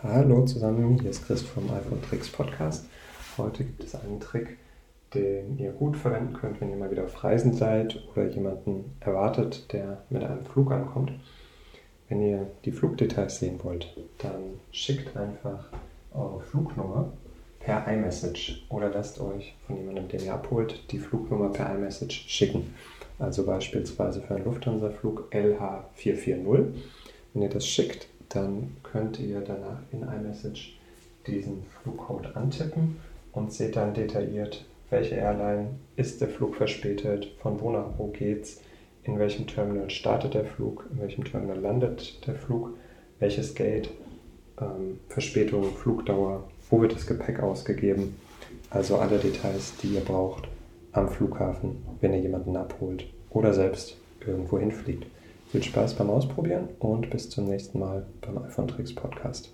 Hallo zusammen, hier ist Chris vom iPhone Tricks Podcast. Heute gibt es einen Trick, den ihr gut verwenden könnt, wenn ihr mal wieder auf Reisen seid oder jemanden erwartet, der mit einem Flug ankommt. Wenn ihr die Flugdetails sehen wollt, dann schickt einfach eure Flugnummer per iMessage oder lasst euch von jemandem, den ihr abholt, die Flugnummer per iMessage schicken. Also beispielsweise für einen Lufthansa-Flug LH440. Wenn ihr das schickt, dann könnt ihr danach in iMessage diesen Flugcode antippen und seht dann detailliert, welche Airline ist der Flug verspätet, von wo nach wo geht's, in welchem Terminal startet der Flug, in welchem Terminal landet der Flug, welches Gate, ähm, Verspätung, Flugdauer, wo wird das Gepäck ausgegeben. Also alle Details, die ihr braucht am Flughafen, wenn ihr jemanden abholt oder selbst irgendwo hinfliegt. Viel Spaß beim Ausprobieren und bis zum nächsten Mal beim iPhone Tricks Podcast.